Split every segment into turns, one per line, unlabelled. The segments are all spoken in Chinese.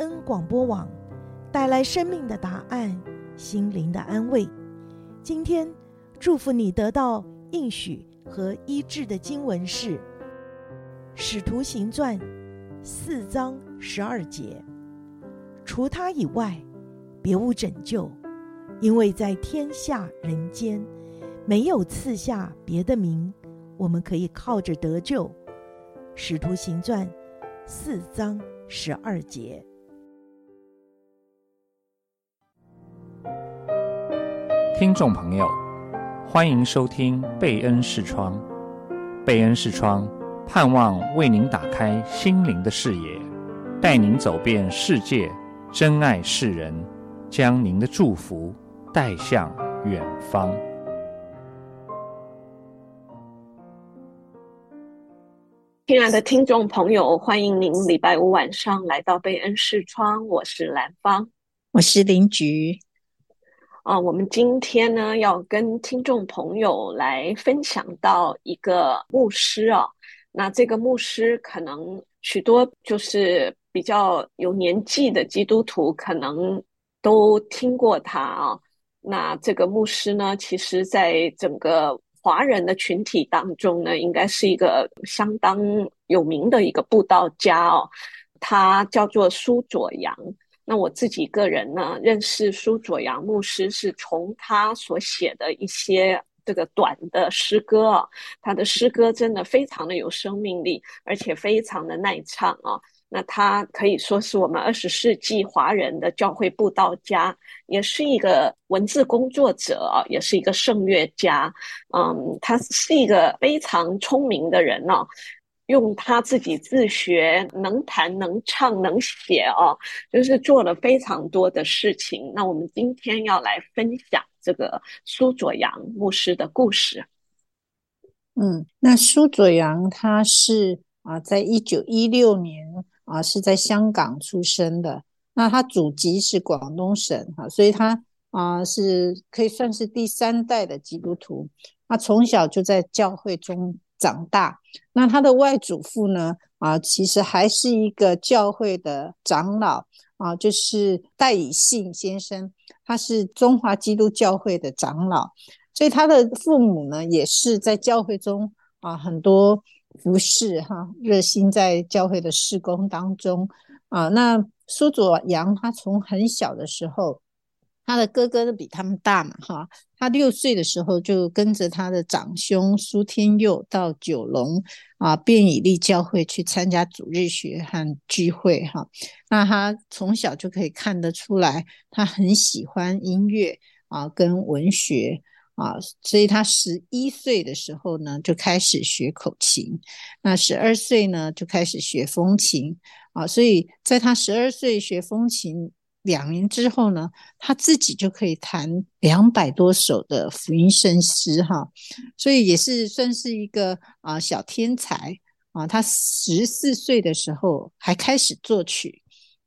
恩广播网，带来生命的答案，心灵的安慰。今天祝福你得到应许和医治的经文是《使徒行传》四章十二节。除他以外，别无拯救，因为在天下人间，没有赐下别的名，我们可以靠着得救。《使徒行传》四章十二节。
听众朋友，欢迎收听贝恩视窗。贝恩视窗盼望为您打开心灵的视野，带您走遍世界，珍爱世人，将您的祝福带向远方。
亲爱的听众朋友，欢迎您礼拜五晚上来到贝恩视窗，我是兰芳，
我是林菊。
啊，我们今天呢要跟听众朋友来分享到一个牧师啊，那这个牧师可能许多就是比较有年纪的基督徒可能都听过他啊。那这个牧师呢，其实在整个华人的群体当中呢，应该是一个相当有名的一个布道家哦。他叫做苏佐阳。那我自己个人呢，认识苏佐阳牧师是从他所写的一些这个短的诗歌啊，他的诗歌真的非常的有生命力，而且非常的耐唱啊。那他可以说是我们二十世纪华人的教会布道家，也是一个文字工作者啊，也是一个圣乐家。嗯，他是一个非常聪明的人呢。用他自己自学，能弹能唱能写哦，就是做了非常多的事情。那我们今天要来分享这个苏佐阳牧师的故事。
嗯，那苏佐阳他是啊，在一九一六年啊是在香港出生的。那他祖籍是广东省哈，所以他啊是可以算是第三代的基督徒。他从小就在教会中长大，那他的外祖父呢？啊，其实还是一个教会的长老啊，就是戴以信先生，他是中华基督教会的长老，所以他的父母呢，也是在教会中啊很多服侍哈，热心在教会的事工当中啊。那苏佐阳他从很小的时候。他的哥哥都比他们大嘛，哈，他六岁的时候就跟着他的长兄苏天佑到九龙啊便以利教会去参加主日学和聚会，哈，那他从小就可以看得出来，他很喜欢音乐啊跟文学啊，所以他十一岁的时候呢就开始学口琴，那十二岁呢就开始学风琴啊，所以在他十二岁学风琴。两年之后呢，他自己就可以弹两百多首的福音圣诗哈，所以也是算是一个啊小天才啊。他十四岁的时候还开始作曲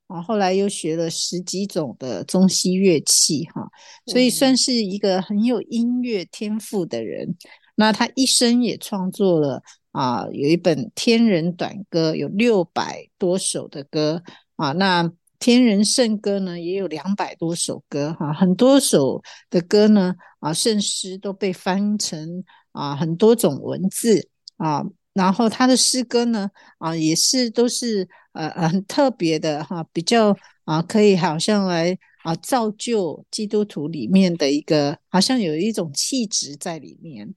啊，后来又学了十几种的中西乐器哈，所以算是一个很有音乐天赋的人。嗯、那他一生也创作了啊，有一本天人短歌，有六百多首的歌啊，那。天人圣歌呢，也有两百多首歌哈，很多首的歌呢啊，圣诗都被翻成啊很多种文字啊，然后他的诗歌呢啊也是都是呃很特别的哈，比较啊可以好像来啊造就基督徒里面的一个，好像有一种气质在里面。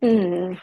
嗯，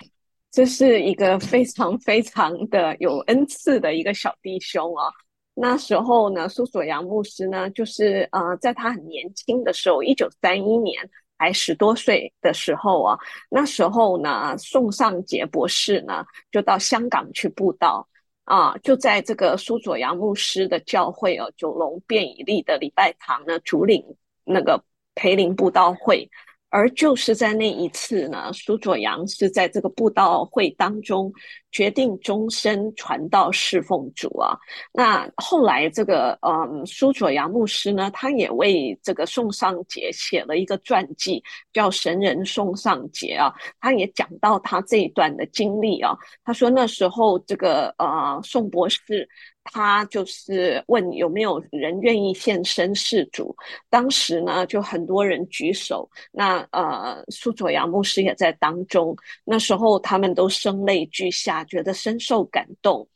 这是一个非常非常的有恩赐的一个小弟兄啊。那时候呢，苏佐扬牧师呢，就是呃，在他很年轻的时候，一九三一年还十多岁的时候啊，那时候呢，宋尚节博士呢，就到香港去布道。啊，就在这个苏佐扬牧师的教会哦，九龙便以利的礼拜堂呢，主领那个培灵布道会，而就是在那一次呢，苏佐扬是在这个布道会当中决定终身传道侍奉主啊。那后来这个嗯，苏佐扬牧师呢，他也为这个宋尚杰写了一个传记，叫《神人宋尚杰》啊。他也讲到他这一段的经历啊。他说那时候这个呃宋博士。他就是问有没有人愿意献身事主，当时呢就很多人举手，那呃苏佐扬牧师也在当中，那时候他们都声泪俱下，觉得深受感动。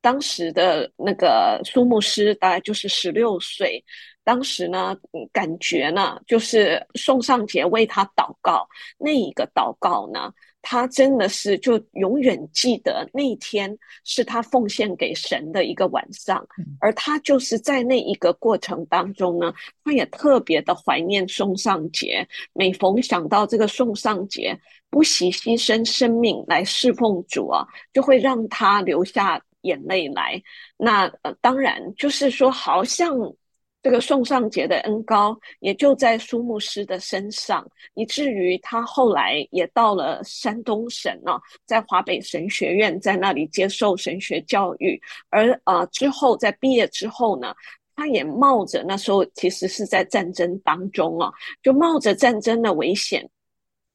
当时的那个苏牧师大概就是十六岁，当时呢感觉呢就是宋尚杰为他祷告，那一个祷告呢。他真的是就永远记得那一天是他奉献给神的一个晚上，而他就是在那一个过程当中呢，他也特别的怀念宋尚杰。每逢想到这个宋尚节不惜牺牲生命来侍奉主啊，就会让他流下眼泪来。那呃，当然就是说，好像。这个宋尚节的恩高也就在苏牧师的身上，以至于他后来也到了山东省呢、啊，在华北神学院在那里接受神学教育，而呃之后在毕业之后呢，他也冒着那时候其实是在战争当中啊，就冒着战争的危险，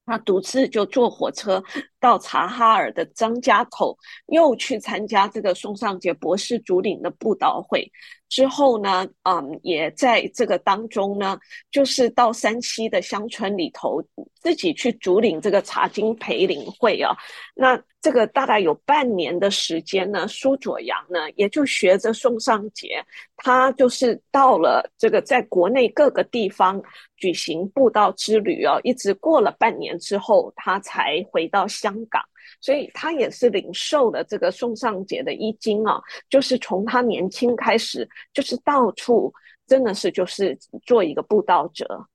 他独自就坐火车到察哈尔的张家口，又去参加这个宋尚节博士主领的布道会。之后呢，嗯，也在这个当中呢，就是到山西的乡村里头，自己去主领这个茶经培灵会啊。那这个大概有半年的时间呢，苏佐阳呢也就学着宋尚杰，他就是到了这个在国内各个地方举行布道之旅啊，一直过了半年之后，他才回到香港。所以他也是领受了这个宋尚节的衣经啊，就是从他年轻开始，就是到处真的是就是做一个布道者。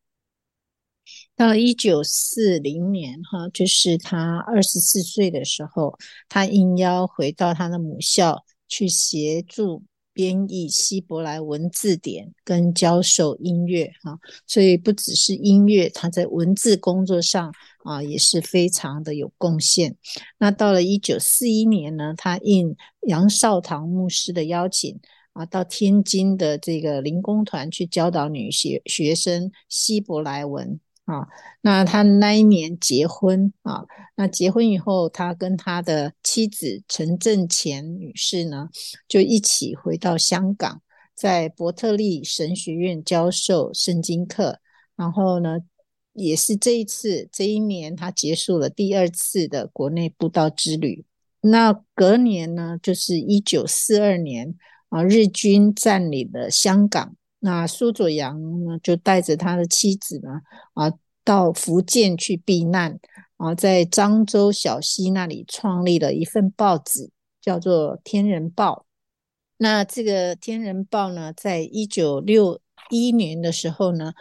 到了一九四零年哈，就是他二十四岁的时候，他应邀回到他的母校去协助。编译希伯来文字典跟教授音乐哈，所以不只是音乐，他在文字工作上啊也是非常的有贡献。那到了一九四一年呢，他应杨少棠牧师的邀请啊，到天津的这个灵工团去教导女学学生希伯来文。啊，那他那一年结婚啊，那结婚以后，他跟他的妻子陈正前女士呢，就一起回到香港，在伯特利神学院教授圣经课。然后呢，也是这一次这一年，他结束了第二次的国内布道之旅。那隔年呢，就是一九四二年啊，日军占领了香港。那苏佐阳呢，就带着他的妻子呢，啊，到福建去避难，啊，在漳州小溪那里创立了一份报纸，叫做《天人报》。那这个《天人报》呢，在一九六一年的时候呢，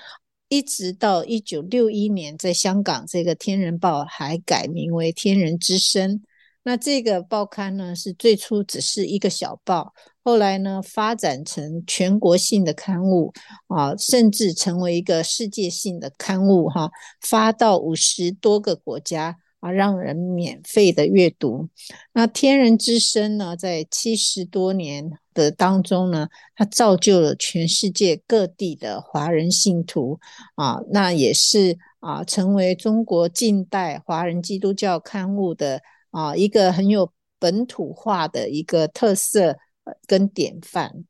一直到一九六一年，在香港，这个《天人报》还改名为《天人之声》。那这个报刊呢，是最初只是一个小报。后来呢，发展成全国性的刊物啊，甚至成为一个世界性的刊物哈，发到五十多个国家啊，让人免费的阅读。那天人之声呢，在七十多年的当中呢，它造就了全世界各地的华人信徒啊，那也是啊，成为中国近代华人基督教刊物的啊一个很有本土化的一个特色。跟典范，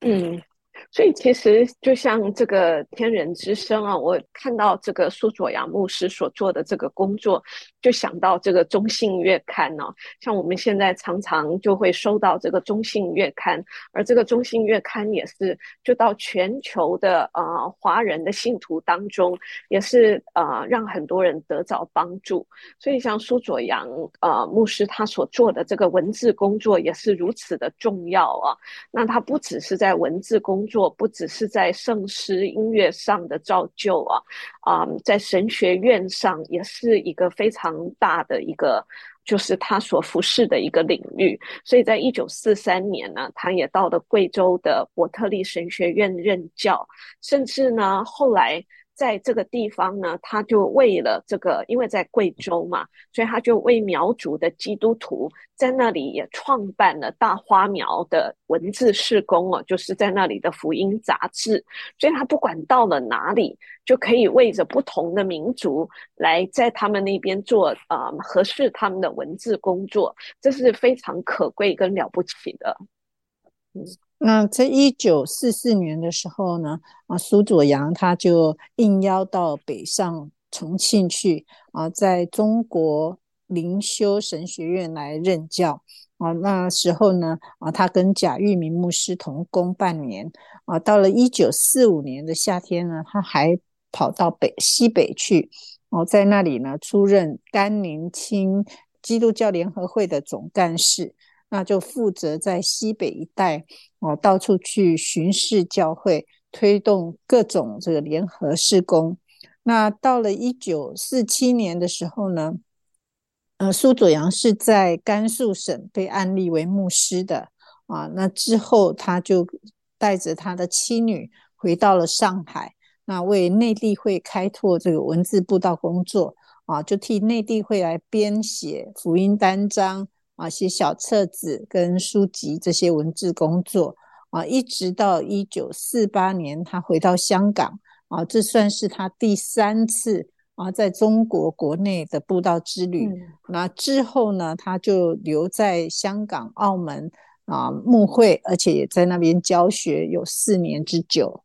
嗯。所以其实就像这个天人之声啊，我看到这个苏佐阳牧师所做的这个工作，就想到这个中信月刊呢、像我们现在常常就会收到这个中信月刊，而这个中信月刊也是就到全球的呃华人的信徒当中，也是呃让很多人得着帮助。所以像苏佐阳呃牧师他所做的这个文字工作也是如此的重要啊。那他不只是在文字工作。不只是在圣诗音乐上的造就啊，啊、在神学院上也是一个非常大的一个，就是他所服侍的一个领域。所以在一九四三年呢，他也到了贵州的伯特利神学院任教，甚至呢，后来在这个地方呢，他就为了这个，因为在贵州嘛，所以他就为苗族的基督徒在那里也创办了大花苗的文字事工哦，就是在那里的福音杂志。所以他不管到了哪里，就可以为着不同的民族来在他们那边做啊、呃、合适他们的文字工作，这是非常可贵跟了不起的。
嗯。那在一九四四年的时候呢，啊，苏佐阳他就应邀到北上重庆去啊，在中国灵修神学院来任教啊。那时候呢，啊，他跟贾玉民牧师同工半年啊。到了一九四五年的夏天呢，他还跑到北西北去哦，在那里呢出任甘宁清基督教联合会的总干事。那就负责在西北一带哦，到处去巡视教会，推动各种这个联合事工。那到了一九四七年的时候呢，呃，苏佐阳是在甘肃省被安立为牧师的啊。那之后他就带着他的妻女回到了上海，那为内地会开拓这个文字布道工作啊，就替内地会来编写福音单张。啊，写小册子跟书籍这些文字工作啊，一直到一九四八年，他回到香港啊，这算是他第三次啊，在中国国内的布道之旅。嗯、那之后呢，他就留在香港、澳门啊牧会，而且也在那边教学有四年之久。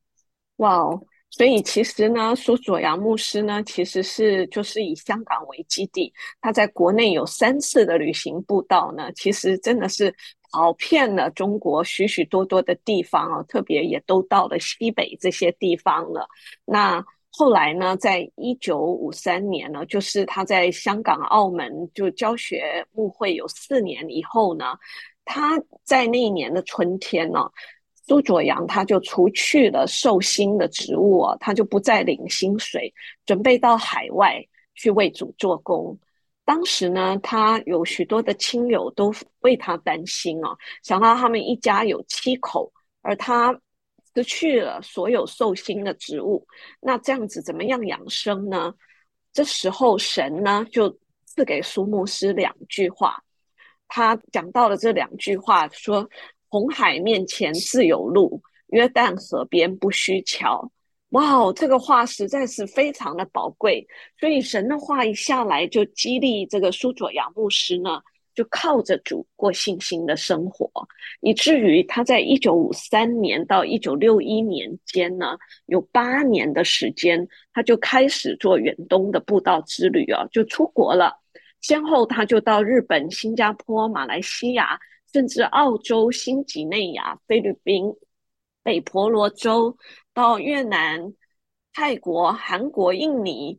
哇哦！所以其实呢，苏佐阳牧师呢，其实是就是以香港为基地，他在国内有三次的旅行布道呢，其实真的是跑遍了中国许许多多的地方哦，特别也都到了西北这些地方了。那后来呢，在一九五三年呢，就是他在香港、澳门就教学牧会有四年以后呢，他在那一年的春天呢。苏佐阳他就除去了寿星的职务啊，他就不再领薪水，准备到海外去为主做工。当时呢，他有许多的亲友都为他担心啊，想到他们一家有七口，而他失去了所有寿星的职务，那这样子怎么样养生呢？这时候神呢就赐给苏牧师两句话，他讲到了这两句话说。红海面前自有路，约旦河边不需桥。哇哦，这个话实在是非常的宝贵。所以神的话一下来，就激励这个苏佐阳牧师呢，就靠着主过信心的生活，以至于他在一九五三年到一九六一年间呢，有八年的时间，他就开始做远东的布道之旅啊，就出国了。先后他就到日本、新加坡、马来西亚。甚至澳洲、新几内亚、菲律宾、北婆罗洲，到越南、泰国、韩国、印尼，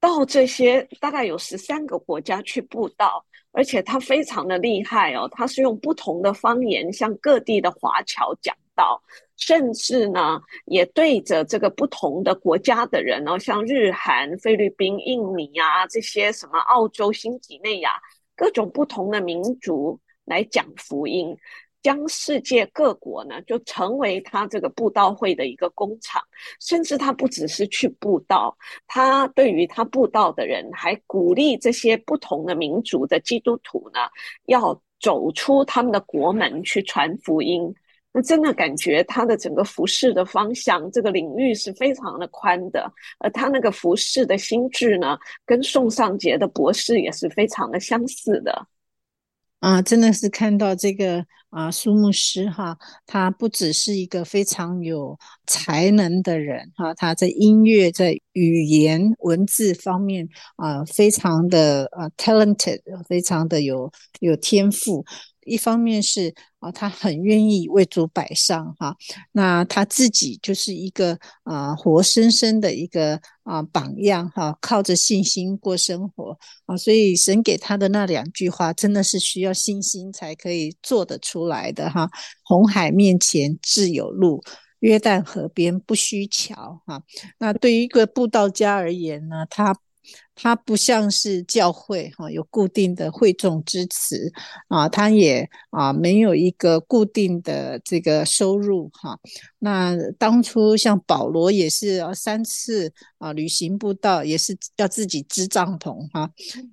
到这些大概有十三个国家去布道，而且他非常的厉害哦，他是用不同的方言向各地的华侨讲道，甚至呢也对着这个不同的国家的人哦，像日韩、菲律宾、印尼啊这些什么澳洲、新几内亚各种不同的民族。来讲福音，将世界各国呢，就成为他这个布道会的一个工厂。甚至他不只是去布道，他对于他布道的人，还鼓励这些不同的民族的基督徒呢，要走出他们的国门去传福音。那真的感觉他的整个服饰的方向，这个领域是非常的宽的。而他那个服饰的心智呢，跟宋尚杰的博士也是非常的相似的。
啊，真的是看到这个啊，苏牧师哈，他不只是一个非常有才能的人哈，他在音乐、在语言文字方面啊，非常的啊 talented，非常的有有天赋。一方面是啊，他很愿意为主摆上哈，那他自己就是一个啊活生生的一个啊榜样哈，靠着信心过生活啊，所以神给他的那两句话真的是需要信心才可以做得出来的哈。红海面前自有路，约旦河边不需桥哈。那对于一个布道家而言呢，他它不像是教会哈，有固定的会众支持啊，它也啊没有一个固定的这个收入哈。那当初像保罗也是要三次啊旅行布道，也是要自己支帐篷哈，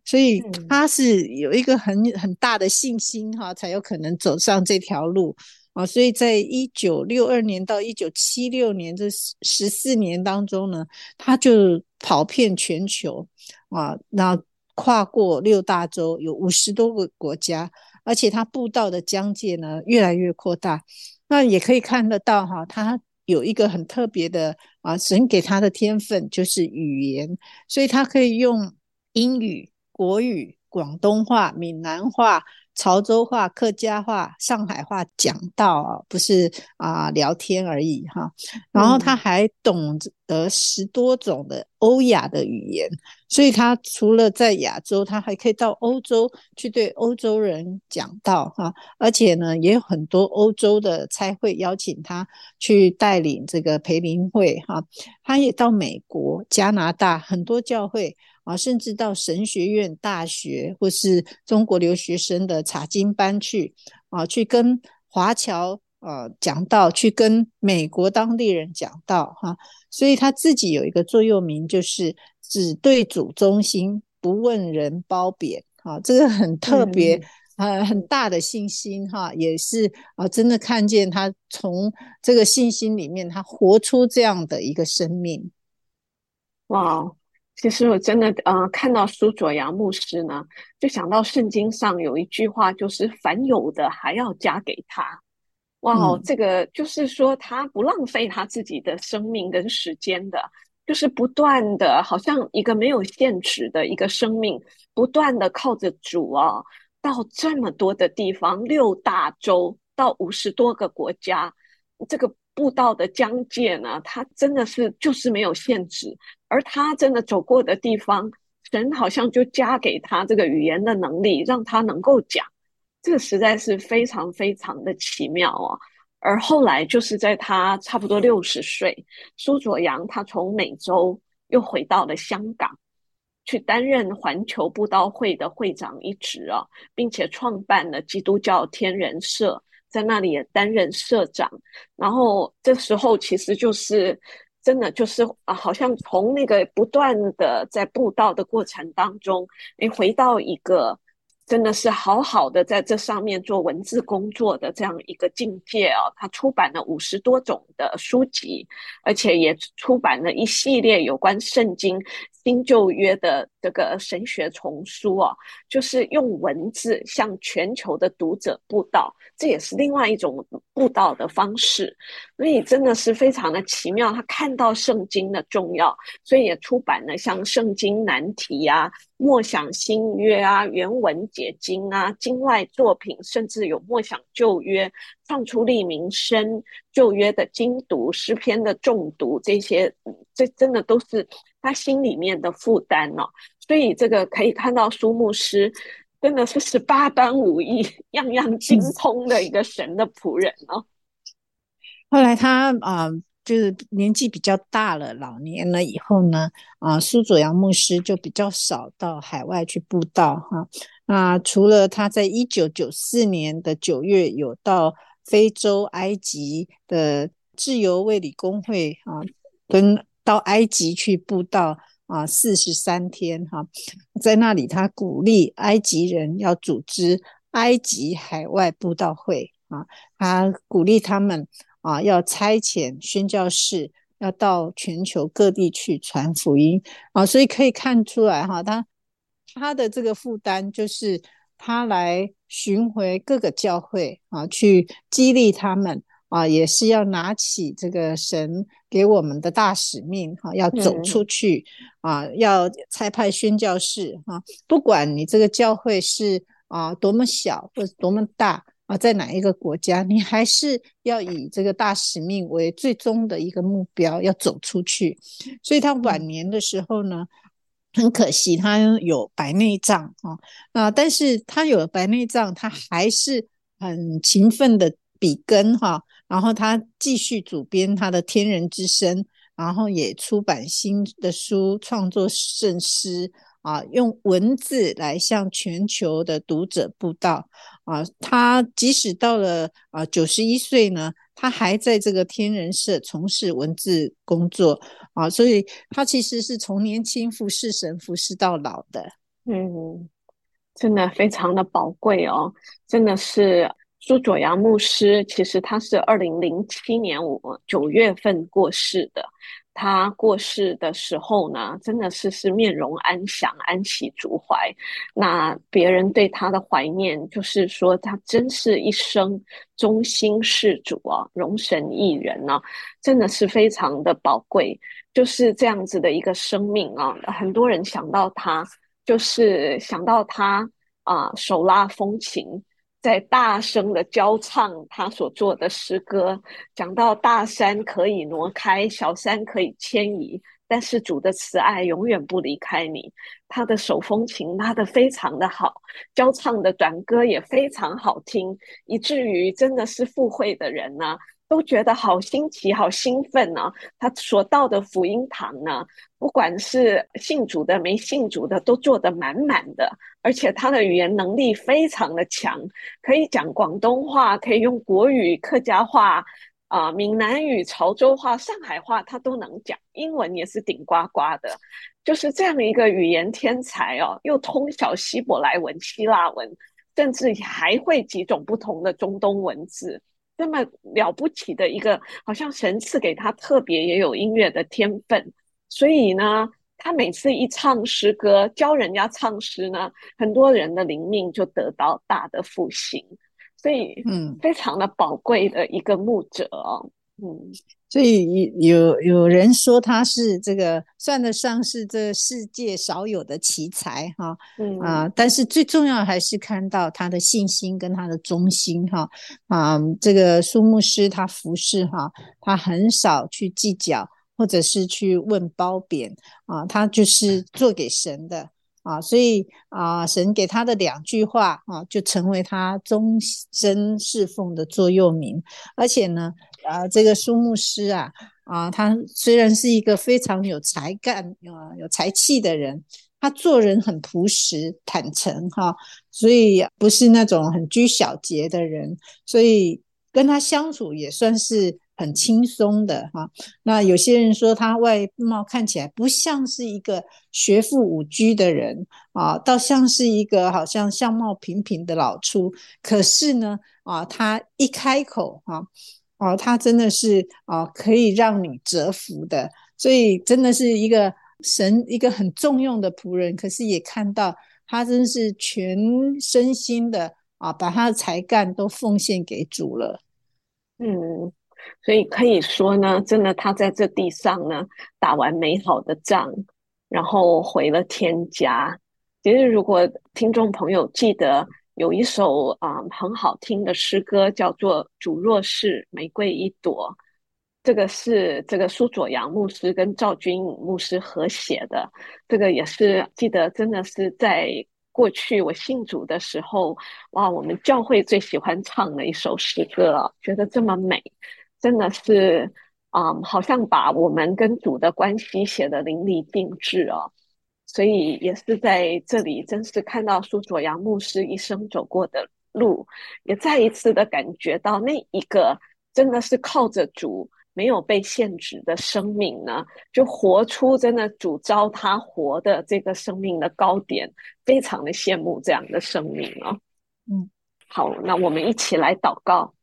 所以他是有一个很很大的信心哈，才有可能走上这条路。啊，所以在一九六二年到一九七六年这十四年当中呢，他就跑遍全球啊，那跨过六大洲，有五十多个国家，而且他布道的疆界呢越来越扩大。那也可以看得到哈，他有一个很特别的啊，神给他的天分就是语言，所以他可以用英语、国语、广东话、闽南话。潮州话、客家话、上海话讲到啊，不是啊、呃、聊天而已哈。然后他还懂得十多种的欧亚的语言，所以他除了在亚洲，他还可以到欧洲去对欧洲人讲到哈。而且呢，也有很多欧洲的差会邀请他去带领这个培灵会哈。他也到美国、加拿大很多教会。啊，甚至到神学院、大学或是中国留学生的查经班去啊，去跟华侨呃讲道，去跟美国当地人讲道哈。所以他自己有一个座右铭，就是只对主忠心，不问人褒贬。啊，这个很特别，呃、嗯，很大的信心哈，也是啊，真的看见他从这个信心里面，他活出这样的一个生命。
哇。其实我真的呃看到苏佐阳牧师呢，就想到圣经上有一句话，就是凡有的还要加给他。哇，嗯、这个就是说他不浪费他自己的生命跟时间的，就是不断的，好像一个没有限制的一个生命，不断的靠着主啊，到这么多的地方，六大洲到五十多个国家，这个。布道的疆界呢，他真的是就是没有限制，而他真的走过的地方，神好像就加给他这个语言的能力，让他能够讲，这个实在是非常非常的奇妙啊！而后来就是在他差不多六十岁，苏佐阳他从美洲又回到了香港，去担任环球布道会的会长一职啊，并且创办了基督教天人社。在那里也担任社长，然后这时候其实就是真的就是啊，好像从那个不断的在布道的过程当中，你回到一个真的是好好的在这上面做文字工作的这样一个境界哦。他出版了五十多种的书籍，而且也出版了一系列有关圣经新旧约的这个神学丛书哦，就是用文字向全球的读者布道。这也是另外一种布道的方式，所以真的是非常的奇妙。他看到圣经的重要，所以也出版了像《圣经难题》啊、默想新约啊、原文解经啊、经外作品，甚至有默想旧约、唱出利民生、旧约的精读、诗篇的诵读，这些这真的都是他心里面的负担哦。所以这个可以看到苏牧师。真的是十八般武艺，样样精通的一个神的仆人哦。
后来他啊、就是年纪比较大了，老年了以后呢，啊、呃，苏佐阳牧师就比较少到海外去布道哈。那除了他在一九九四年的九月有到非洲埃及的自由卫理公会啊，跟到埃及去布道。啊，四十三天哈，在那里他鼓励埃及人要组织埃及海外布道会啊，他鼓励他们啊，要差遣宣教士，要到全球各地去传福音啊，所以可以看出来哈，他他的这个负担就是他来巡回各个教会啊，去激励他们。啊，也是要拿起这个神给我们的大使命哈，要走出去、嗯、啊，要差派宣教士哈，不管你这个教会是啊多么小或者多么大啊，在哪一个国家，你还是要以这个大使命为最终的一个目标，要走出去。所以他晚年的时候呢，很可惜他有白内障啊，啊，但是他有了白内障，他还是很勤奋的笔耕哈。然后他继续主编他的《天人之声》，然后也出版新的书，创作圣诗啊，用文字来向全球的读者布道啊。他即使到了啊九十一岁呢，他还在这个天人社从事文字工作啊，所以他其实是从年轻服侍神，服侍到老的。
嗯，真的非常的宝贵哦，真的是。苏佐扬牧师其实他是二零零七年五九月份过世的。他过世的时候呢，真的是是面容安详、安息主怀。那别人对他的怀念，就是说他真是一生忠心事主啊，容神益人呢、真的是非常的宝贵。就是这样子的一个生命啊，很多人想到他，就是想到他啊，手拉风琴。在大声的交唱他所做的诗歌，讲到大山可以挪开，小山可以迁移，但是主的慈爱永远不离开你。他的手风琴拉得非常的好，交唱的短歌也非常好听，以至于真的是赴会的人呢、都觉得好新奇、好兴奋呢、他所到的福音堂呢，不管是信主的、没信主的，都坐得满满的。而且他的语言能力非常的强，可以讲广东话，可以用国语、客家话、啊、呃、闽南语、潮州话、上海话，他都能讲。英文也是顶呱呱的，就是这样一个语言天才哦，又通晓希伯来文、希腊文，甚至还会几种不同的中东文字。这么了不起的一个，好像神赐给他特别也有音乐的天分，所以呢，他每次一唱诗歌，教人家唱诗呢，很多人的灵命就得到大的复兴，所以嗯，非常的宝贵的一个牧者哦，嗯。
所以有有人说他是这个算得上是这世界少有的奇才哈，嗯啊，但是最重要还是看到他的信心跟他的忠心哈啊，这个苏牧师他服侍哈，他很少去计较或者是去问褒贬啊，他就是做给神的啊，所以啊，神给他的两句话啊，就成为他终身侍奉的座右铭，而且呢。啊，这个苏牧师啊，啊，他虽然是一个非常有才干、啊有才气的人，他做人很朴实、坦诚哈，所以不是那种很拘小节的人，所以跟他相处也算是很轻松的哈。那有些人说他外貌看起来不像是一个学富五居的人啊，倒像是一个好像相貌平平的老粗，可是呢，啊，他一开口哈。哦，他真的是哦，可以让你折服的，所以真的是一个神，一个很重用的仆人。可是也看到他真是全身心的啊，把他的才干都奉献给主了。
嗯，所以可以说呢，真的他在这地上呢，打完美好的仗，然后回了天家。其实，如果听众朋友记得。有一首啊、很好听的诗歌，叫做《主若是玫瑰一朵》，这个是这个苏佐扬牧师跟赵军牧师合写的。这个也是记得，真的是在过去我信主的时候，哇，我们教会最喜欢唱的一首诗歌，觉得这么美，真的是啊、好像把我们跟主的关系写得淋漓尽致哦。所以也是在这里，真是看到苏佐阳牧师一生走过的路，也再一次的感觉到那一个真的是靠着主没有被限制的生命呢，就活出真的主召他活的这个生命的高点，非常的羡慕这样的生命哦。嗯，好，那我们一起来祷告，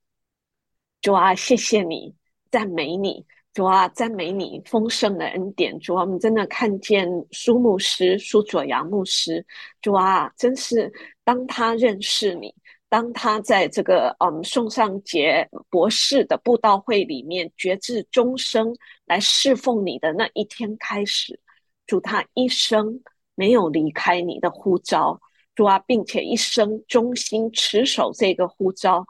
主啊，谢谢你，赞美你。主啊，赞美你丰盛的恩典。主啊，我们真的看见苏牧师、苏佐扬牧师。主啊，真是当他认识你，当他在这个嗯宋尚节博士的布道会里面决志终生来侍奉你的那一天开始，主他一生没有离开你的呼召。主啊，并且一生忠心持守这个呼召。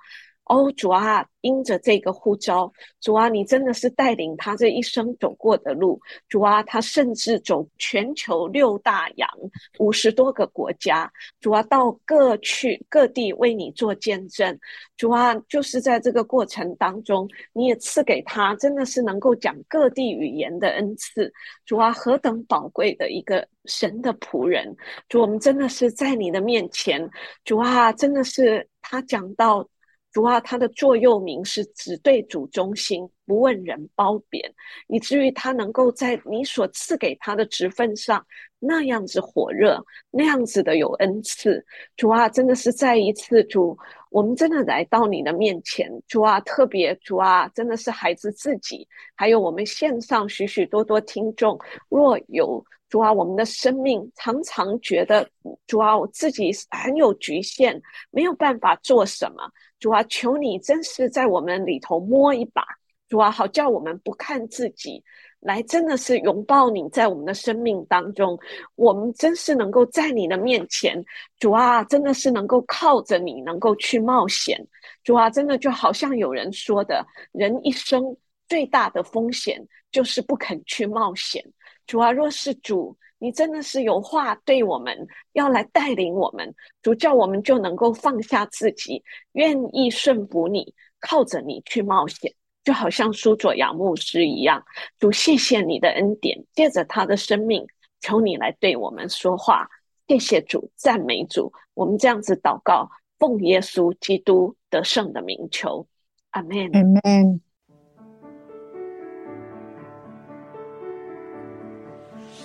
哦，主啊，因着这个呼召，主啊，你真的是带领他这一生走过的路。主啊，他甚至走全球六大洋，五十多个国家。主啊，到各去各地为你做见证。主啊，就是在这个过程当中，你也赐给他真的是能够讲各地语言的恩赐。主啊，何等宝贵的一个神的仆人。主，我们真的是在你的面前。主啊，真的是他讲到。主啊，他的座右铭是只对主忠心，不问人褒贬，以至于他能够在你所赐给他的职分上那样子火热，那样子的有恩赐。主啊，真的是再一次主，我们真的来到你的面前。主啊，特别主啊，真的是孩子自己，还有我们线上许许多多听众，若有主啊，我们的生命常常觉得主啊，我自己很有局限，没有办法做什么。主啊，求你真是在我们里头摸一把，主啊，好叫我们不看自己，来真的是拥抱你在我们的生命当中，我们真是能够在你的面前，主啊，真的是能够靠着你，能够去冒险。主啊，真的就好像有人说的，人一生最大的风险就是不肯去冒险。主啊，若是主。你真的是有话对我们，要来带领我们，主叫我们就能够放下自己，愿意顺服你，靠着你去冒险，就好像苏佐扬牧师一样。主，谢谢你的恩典，借着他的生命，求你来对我们说话。谢谢主，赞美主。我们这样子祷告，奉耶稣基督得胜的名求，阿门，
阿门。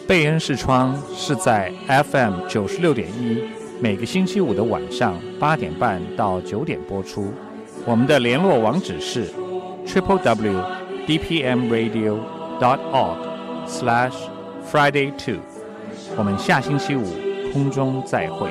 贝恩视窗是在 FM 九十六点一，每个星期五的晚上八点半到九点播出。我们的联络网址是 triple w d p m radio dot org slash friday two。我们下星期五空中再会。